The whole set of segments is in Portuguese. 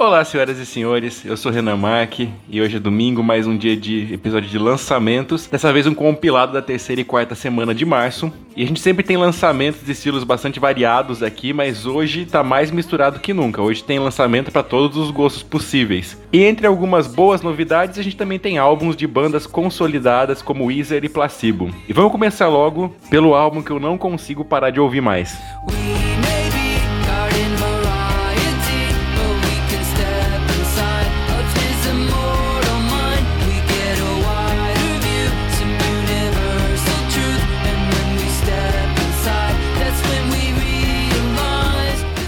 Olá, senhoras e senhores, eu sou Renan Marque e hoje é domingo, mais um dia de episódio de lançamentos. Dessa vez um compilado da terceira e quarta semana de março. E a gente sempre tem lançamentos de estilos bastante variados aqui, mas hoje tá mais misturado que nunca. Hoje tem lançamento para todos os gostos possíveis. E entre algumas boas novidades, a gente também tem álbuns de bandas consolidadas como Weezer e Placebo. E vamos começar logo pelo álbum que eu não consigo parar de ouvir mais.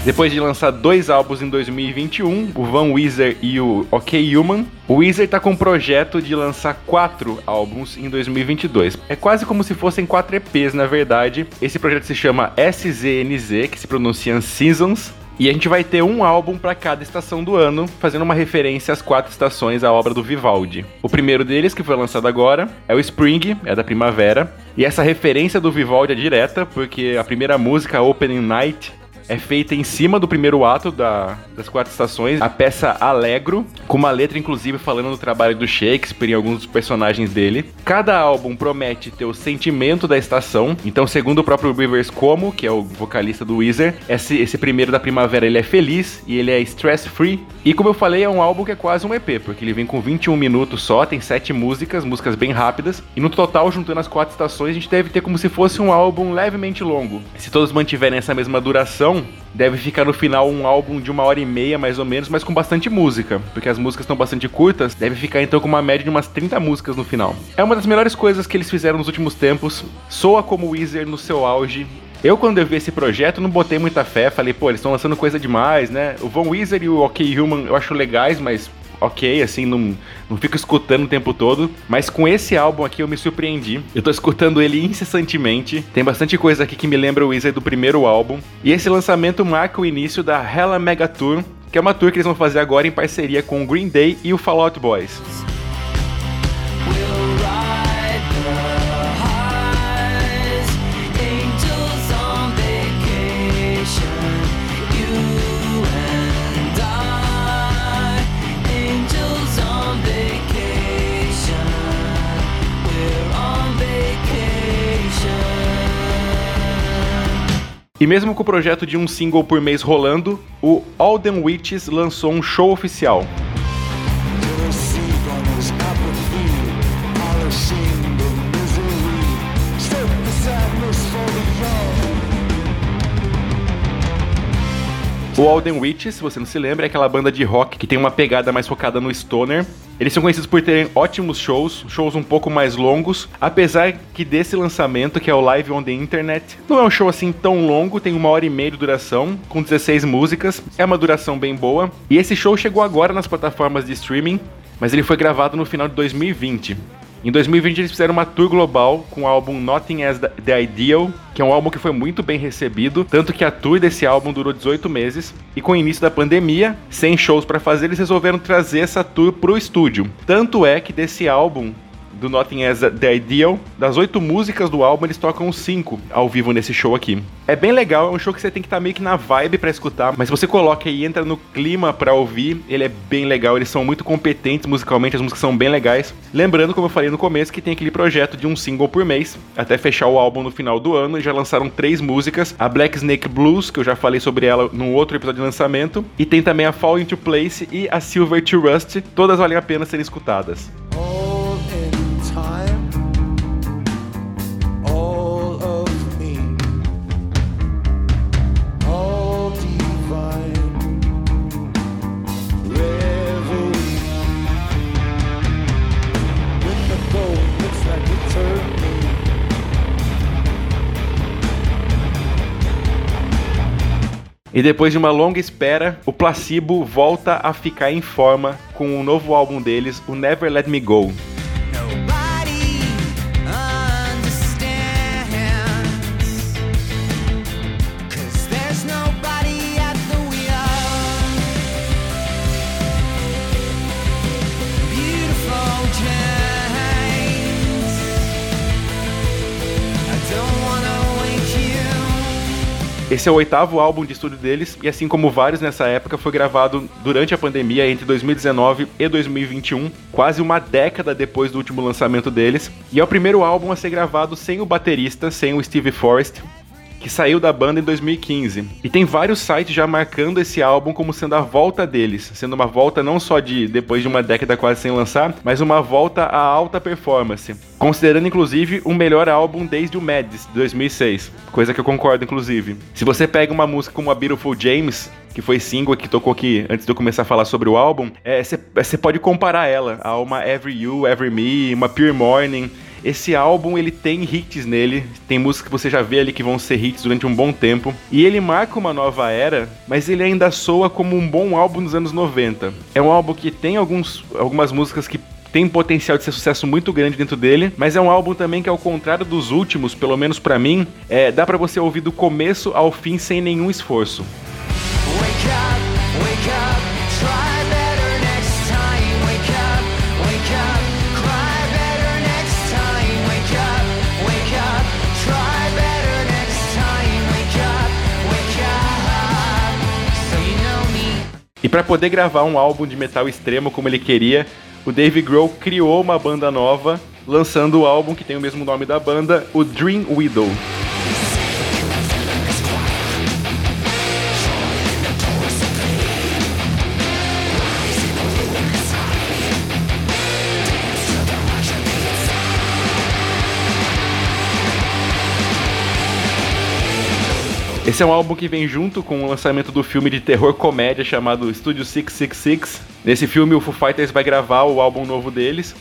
Depois de lançar dois álbuns em 2021, o Van Weezer e o OK Human, o Weezer tá com um projeto de lançar quatro álbuns em 2022. É quase como se fossem quatro EPs, na verdade. Esse projeto se chama SZNZ, que se pronuncia Seasons, e a gente vai ter um álbum para cada estação do ano, fazendo uma referência às quatro estações à obra do Vivaldi. O primeiro deles, que foi lançado agora, é o Spring, é da primavera. E essa referência do Vivaldi é direta, porque a primeira música, Opening Night, é feita em cima do primeiro ato da, das quatro estações, a peça Alegro, com uma letra inclusive falando do trabalho do Shakespeare e alguns dos personagens dele. Cada álbum promete ter o sentimento da estação, então segundo o próprio Rivers Como, que é o vocalista do Weezer, esse, esse primeiro da primavera ele é feliz e ele é stress free. E como eu falei, é um álbum que é quase um EP, porque ele vem com 21 minutos só, tem sete músicas, músicas bem rápidas, e no total, juntando as quatro estações, a gente deve ter como se fosse um álbum levemente longo. Se todos mantiverem essa mesma duração, deve ficar no final um álbum de uma hora e meia, mais ou menos, mas com bastante música, porque as músicas estão bastante curtas, deve ficar então com uma média de umas 30 músicas no final. É uma das melhores coisas que eles fizeram nos últimos tempos, soa como Weezer no seu auge, eu, quando eu vi esse projeto, não botei muita fé. Falei, pô, eles estão lançando coisa demais, né? O Von Weezer e o OK Human eu acho legais, mas ok, assim, não, não fico escutando o tempo todo. Mas com esse álbum aqui eu me surpreendi. Eu tô escutando ele incessantemente. Tem bastante coisa aqui que me lembra o Weezer do primeiro álbum. E esse lançamento marca o início da Hella Mega Tour, que é uma tour que eles vão fazer agora em parceria com o Green Day e o Fall Out Boys. E mesmo com o projeto de um single por mês rolando, o Alden Witches lançou um show oficial. O Alden Witch, se você não se lembra, é aquela banda de rock que tem uma pegada mais focada no stoner. Eles são conhecidos por terem ótimos shows, shows um pouco mais longos, apesar que desse lançamento, que é o Live on the Internet, não é um show assim tão longo, tem uma hora e meia de duração, com 16 músicas, é uma duração bem boa. E esse show chegou agora nas plataformas de streaming, mas ele foi gravado no final de 2020. Em 2020 eles fizeram uma tour global com o álbum Nothing as the Ideal, que é um álbum que foi muito bem recebido, tanto que a tour desse álbum durou 18 meses, e com o início da pandemia, sem shows para fazer, eles resolveram trazer essa tour pro estúdio. Tanto é que desse álbum do Nothing as the Ideal. Das oito músicas do álbum, eles tocam cinco ao vivo nesse show aqui. É bem legal, é um show que você tem que estar tá meio que na vibe para escutar, mas se você coloca e entra no clima para ouvir, ele é bem legal, eles são muito competentes musicalmente, as músicas são bem legais. Lembrando, como eu falei no começo, que tem aquele projeto de um single por mês, até fechar o álbum no final do ano, e já lançaram três músicas, a Black Snake Blues, que eu já falei sobre ela no outro episódio de lançamento, e tem também a Fall Into Place e a Silver to Rust, todas valem a pena serem escutadas. E depois de uma longa espera, o Placebo volta a ficar em forma com o um novo álbum deles, o Never Let Me Go. Esse é o oitavo álbum de estúdio deles e, assim como vários nessa época, foi gravado durante a pandemia entre 2019 e 2021, quase uma década depois do último lançamento deles. E é o primeiro álbum a ser gravado sem o baterista, sem o Steve Forrest, que saiu da banda em 2015. E tem vários sites já marcando esse álbum como sendo a volta deles, sendo uma volta não só de depois de uma década quase sem lançar, mas uma volta à alta performance. Considerando inclusive o melhor álbum desde o Mads de 2006, coisa que eu concordo inclusive. Se você pega uma música como a Beautiful James, que foi single que tocou aqui antes de eu começar a falar sobre o álbum, você é, pode comparar ela a uma Every You, Every Me, uma Pure Morning. Esse álbum ele tem hits nele, tem músicas que você já vê ali que vão ser hits durante um bom tempo, e ele marca uma nova era, mas ele ainda soa como um bom álbum dos anos 90. É um álbum que tem alguns, algumas músicas que tem potencial de ser sucesso muito grande dentro dele, mas é um álbum também que ao contrário dos últimos, pelo menos para mim, é, dá para você ouvir do começo ao fim sem nenhum esforço. Para poder gravar um álbum de metal extremo como ele queria, o Dave Grohl criou uma banda nova, lançando o álbum que tem o mesmo nome da banda, o Dream Widow. Esse é um álbum que vem junto com o lançamento do filme de terror comédia chamado Studio 666. Nesse filme, o Foo Fighters vai gravar o álbum novo deles,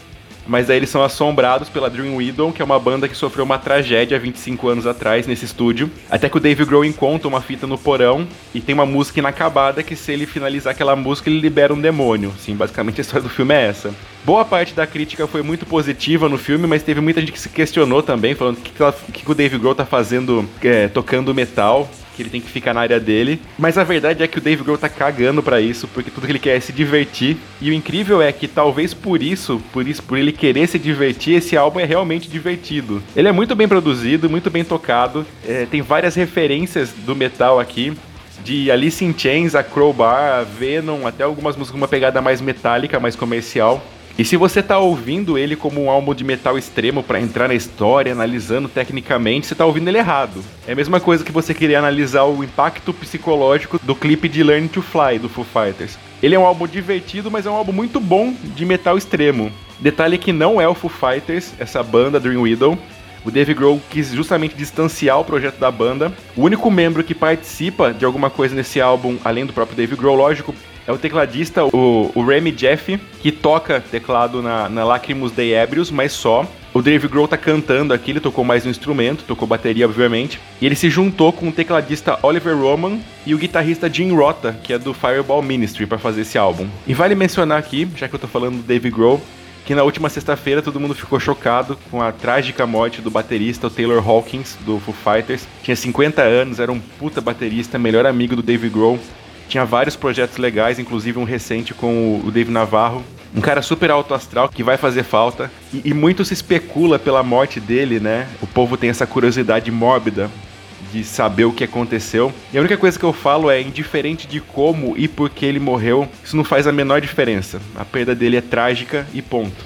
mas aí eles são assombrados pela Dream Widow, que é uma banda que sofreu uma tragédia há 25 anos atrás nesse estúdio. Até que o Dave Grohl encontra uma fita no porão e tem uma música inacabada que se ele finalizar aquela música ele libera um demônio. Sim, basicamente a história do filme é essa. Boa parte da crítica foi muito positiva no filme, mas teve muita gente que se questionou também, falando o que, que, que, o Dave Grohl tá fazendo é, tocando metal que ele tem que ficar na área dele. Mas a verdade é que o Dave Grohl tá cagando para isso, porque tudo que ele quer é se divertir. E o incrível é que talvez por isso, por isso, por ele querer se divertir, esse álbum é realmente divertido. Ele é muito bem produzido, muito bem tocado, é, tem várias referências do metal aqui de Alice in Chains, a Crowbar, a Venom, até algumas músicas com uma pegada mais metálica, mais comercial. E se você tá ouvindo ele como um álbum de metal extremo para entrar na história, analisando tecnicamente, você tá ouvindo ele errado. É a mesma coisa que você querer analisar o impacto psicológico do clipe de Learn to Fly do Foo Fighters. Ele é um álbum divertido, mas é um álbum muito bom de metal extremo. Detalhe que não é o Foo Fighters, essa banda Dream Widow. O Dave Grohl quis justamente distanciar o projeto da banda. O único membro que participa de alguma coisa nesse álbum, além do próprio Dave Grohl, lógico, é o tecladista, o, o Remy Jeff, que toca teclado na, na Lacrimus Dei Ebrius, mas só. O Dave Grohl tá cantando aqui, ele tocou mais um instrumento, tocou bateria, obviamente. E ele se juntou com o tecladista Oliver Roman e o guitarrista Jim Rota, que é do Fireball Ministry, para fazer esse álbum. E vale mencionar aqui, já que eu tô falando do Dave Grohl, que na última sexta-feira todo mundo ficou chocado com a trágica morte do baterista o Taylor Hawkins, do Foo Fighters. Tinha 50 anos, era um puta baterista, melhor amigo do Dave Grohl. Tinha vários projetos legais, inclusive um recente com o Dave Navarro. Um cara super alto astral que vai fazer falta. E, e muito se especula pela morte dele, né? O povo tem essa curiosidade mórbida de saber o que aconteceu. E a única coisa que eu falo é, indiferente de como e por que ele morreu, isso não faz a menor diferença. A perda dele é trágica e ponto.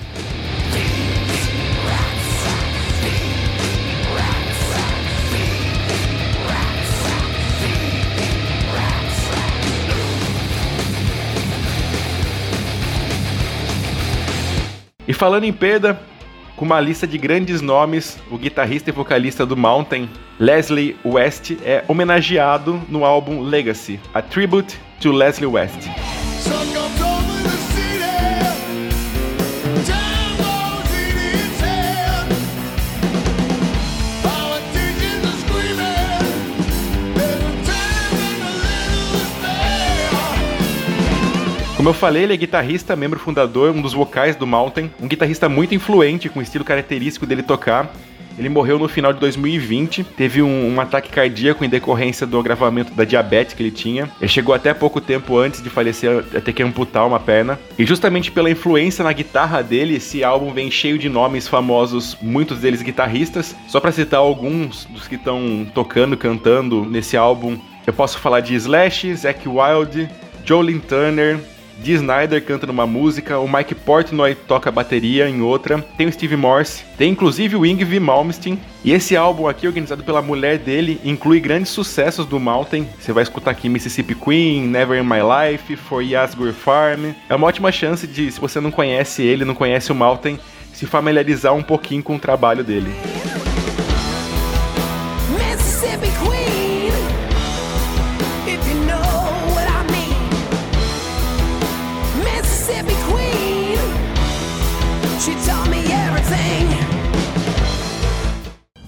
E falando em perda, com uma lista de grandes nomes, o guitarrista e vocalista do Mountain, Leslie West, é homenageado no álbum Legacy, a tribute to Leslie West. Como eu falei, ele é guitarrista, membro fundador, um dos vocais do Mountain, um guitarrista muito influente, com o estilo característico dele tocar. Ele morreu no final de 2020, teve um, um, ataque cardíaco em decorrência do agravamento da diabetes que ele tinha. Ele chegou até pouco tempo antes de falecer a ter que amputar uma perna. E justamente pela influência na guitarra dele, esse álbum vem cheio de nomes famosos, muitos deles guitarristas. Só para citar alguns dos que estão tocando, cantando nesse álbum, eu posso falar de Slash, Zack Wild, Jolene Turner, Dee Snyder canta numa música, o Mike Portnoy toca bateria em outra, tem o Steve Morse, tem inclusive o Yngwie Malmsteen. E esse álbum aqui, organizado pela mulher dele, inclui grandes sucessos do Mountain. Você vai escutar aqui Mississippi Queen, Never in My Life, For Yasgur Farm. É uma ótima chance de, se você não conhece ele, não conhece o Mountain, se familiarizar um pouquinho com o trabalho dele.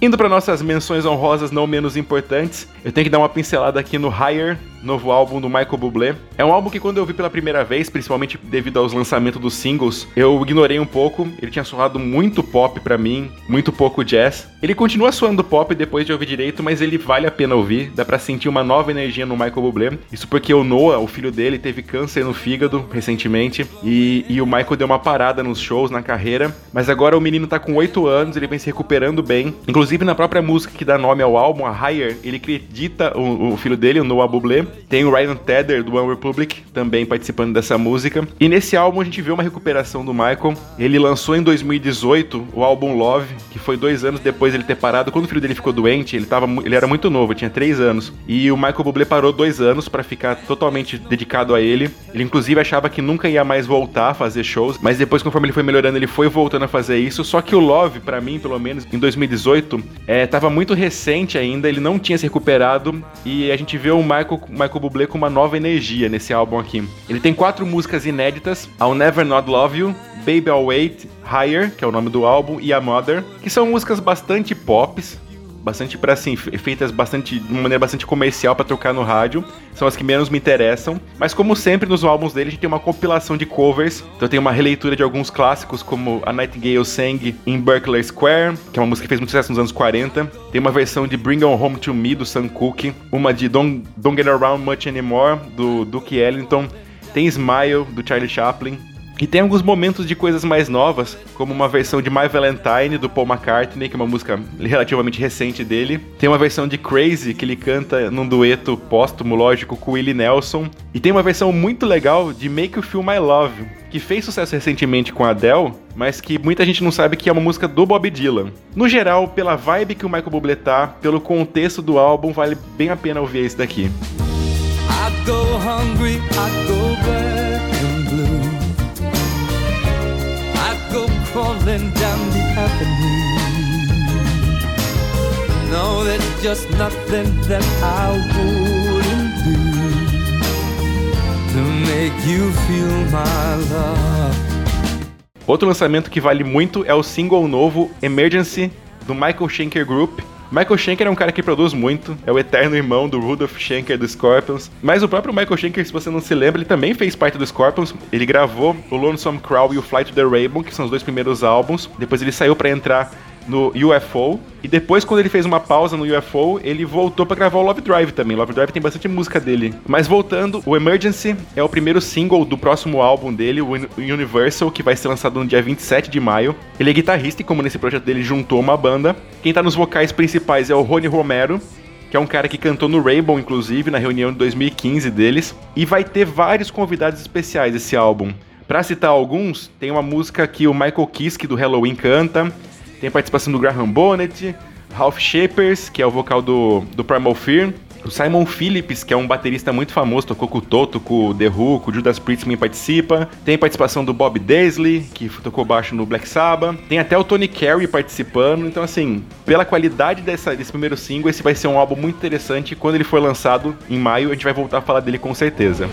Indo para nossas menções honrosas não menos importantes, eu tenho que dar uma pincelada aqui no Higher, novo álbum do Michael Bublé. É um álbum que quando eu vi pela primeira vez, principalmente devido aos lançamentos dos singles, eu ignorei um pouco. Ele tinha soado muito pop para mim, muito pouco jazz. Ele continua soando pop depois de ouvir direito, mas ele vale a pena ouvir. Dá para sentir uma nova energia no Michael Bublé. Isso porque o Noah, o filho dele, teve câncer no fígado recentemente e, e o Michael deu uma parada nos shows na carreira, mas agora o menino tá com 8 anos, ele vem se recuperando bem. Inclusive na própria música que dá nome ao álbum, a Higher, ele acredita o, o filho dele, o Noah Bublé. Tem o Ryan Tedder, do One Republic, também participando dessa música. E nesse álbum a gente vê uma recuperação do Michael. Ele lançou em 2018 o álbum Love, que foi dois anos depois de ele ter parado. Quando o filho dele ficou doente, ele, tava, ele era muito novo, tinha três anos. E o Michael Bublé parou dois anos para ficar totalmente dedicado a ele. Ele, inclusive, achava que nunca ia mais voltar a fazer shows, mas depois, conforme ele foi melhorando, ele foi voltando a fazer isso. Só que o Love, para mim, pelo menos, em 2018, é, tava muito recente ainda, ele não tinha se recuperado e a gente vê o Michael, Michael Bublé com uma nova energia nesse álbum aqui. Ele tem quatro músicas inéditas: I'll Never Not Love You, Baby I'll Wait, Higher, que é o nome do álbum, e A Mother, que são músicas bastante pops, bastante para assim, feitas bastante de uma maneira bastante comercial para tocar no rádio. São as que menos me interessam, mas como sempre nos álbuns dele a gente tem uma compilação de covers. Então tem uma releitura de alguns clássicos como A Nightingale Sang in Berkeley Square, que é uma música que fez muito sucesso nos anos 40. Tem uma versão de Bring On Home to Me do Sam Cooke, uma de Don't, Don't Get Around Much Anymore do Duke Ellington. Tem Smile do Charlie Chaplin, e tem alguns momentos de coisas mais novas, como uma versão de My Valentine do Paul McCartney, que é uma música relativamente recente dele. Tem uma versão de Crazy que ele canta num dueto póstumo, lógico, com Willie Nelson. E tem uma versão muito legal de Make You Feel My Love, que fez sucesso recentemente com a Adele, mas que muita gente não sabe que é uma música do Bob Dylan. No geral, pela vibe que o Michael Bublé tá, pelo contexto do álbum, vale bem a pena ouvir esse daqui. I go hungry, go go crawling down the avenue. No, there's just nothing that I wouldn't do to make you feel my love. Outro lançamento que vale muito é o single novo Emergency do Michael Schenker Group, Michael Schenker é um cara que produz muito, é o eterno irmão do Rudolf Schenker do Scorpions. Mas o próprio Michael Schenker, se você não se lembra, ele também fez parte do Scorpions. Ele gravou o Lonesome Crow e o Flight to the Rainbow, que são os dois primeiros álbuns. Depois ele saiu para entrar no UFO. E depois, quando ele fez uma pausa no UFO, ele voltou para gravar o Love Drive também. Love Drive tem bastante música dele. Mas voltando, o Emergency é o primeiro single do próximo álbum dele, o Universal, que vai ser lançado no dia 27 de maio. Ele é guitarrista e, como nesse projeto dele, juntou uma banda. Quem tá nos vocais principais é o Rony Romero, que é um cara que cantou no Rainbow, inclusive, na reunião de 2015 deles. E vai ter vários convidados especiais esse álbum. Pra citar alguns, tem uma música que o Michael Kiske do Halloween canta, tem a participação do Graham Bonnet, Ralph Shapers, que é o vocal do, do Primal Fear, o Simon Phillips, que é um baterista muito famoso, tocou com o Toto, com o The Who, com o Judas Priest também participa. Tem participação do Bob Daisley, que tocou baixo no Black Sabbath. Tem até o Tony Carey participando. Então, assim, pela qualidade dessa, desse primeiro single, esse vai ser um álbum muito interessante. Quando ele for lançado, em maio, a gente vai voltar a falar dele com certeza.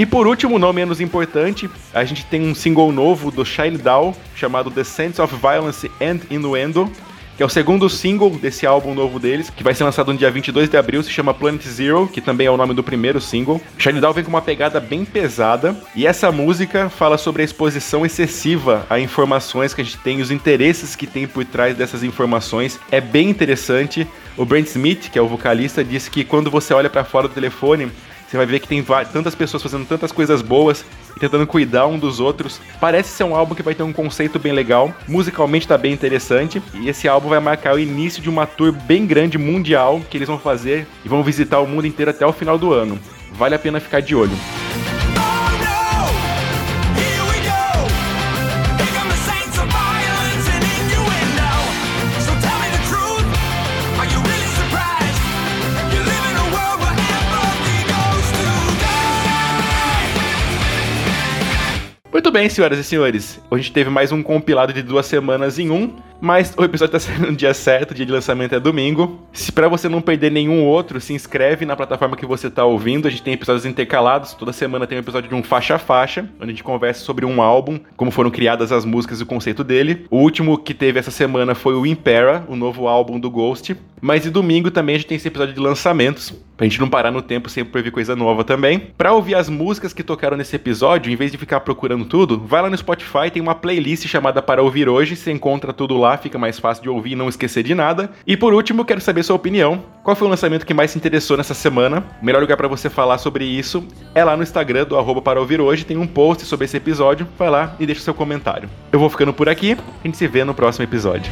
E por último, não menos importante, a gente tem um single novo do Shine Down chamado The Sense of Violence and Innuendo, que é o segundo single desse álbum novo deles, que vai ser lançado no dia 22 de abril, se chama Planet Zero, que também é o nome do primeiro single. Shine Down vem com uma pegada bem pesada, e essa música fala sobre a exposição excessiva a informações que a gente tem os interesses que tem por trás dessas informações. É bem interessante. O Brent Smith, que é o vocalista, disse que quando você olha para fora do telefone, você vai ver que tem tantas pessoas fazendo tantas coisas boas e tentando cuidar um dos outros. Parece ser um álbum que vai ter um conceito bem legal, musicalmente tá bem interessante, e esse álbum vai marcar o início de uma tour bem grande mundial que eles vão fazer e vão visitar o mundo inteiro até o final do ano. Vale a pena ficar de olho. Muito bem, senhoras e senhores. A gente teve mais um compilado de duas semanas em um, mas o episódio tá saindo no dia certo, o dia de lançamento é domingo. Se para você não perder nenhum outro, se inscreve na plataforma que você tá ouvindo. A gente tem episódios intercalados, toda semana tem um episódio de um faixa a faixa, onde a gente conversa sobre um álbum, como foram criadas as músicas e o conceito dele. O último que teve essa semana foi o Impera, o novo álbum do Ghost. Mas e domingo também a gente tem esse episódio de lançamentos, pra gente não parar no tempo sempre pra ouvir coisa nova também. Pra ouvir as músicas que tocaram nesse episódio, em vez de ficar procurando tudo, vai lá no Spotify, tem uma playlist chamada Para Ouvir Hoje, você encontra tudo lá, fica mais fácil de ouvir e não esquecer de nada. E por último, quero saber sua opinião. Qual foi o lançamento que mais se interessou nessa semana? O melhor lugar para você falar sobre isso é lá no Instagram do arroba Para Ouvir Hoje, tem um post sobre esse episódio, vai lá e deixa seu comentário. Eu vou ficando por aqui, a gente se vê no próximo episódio.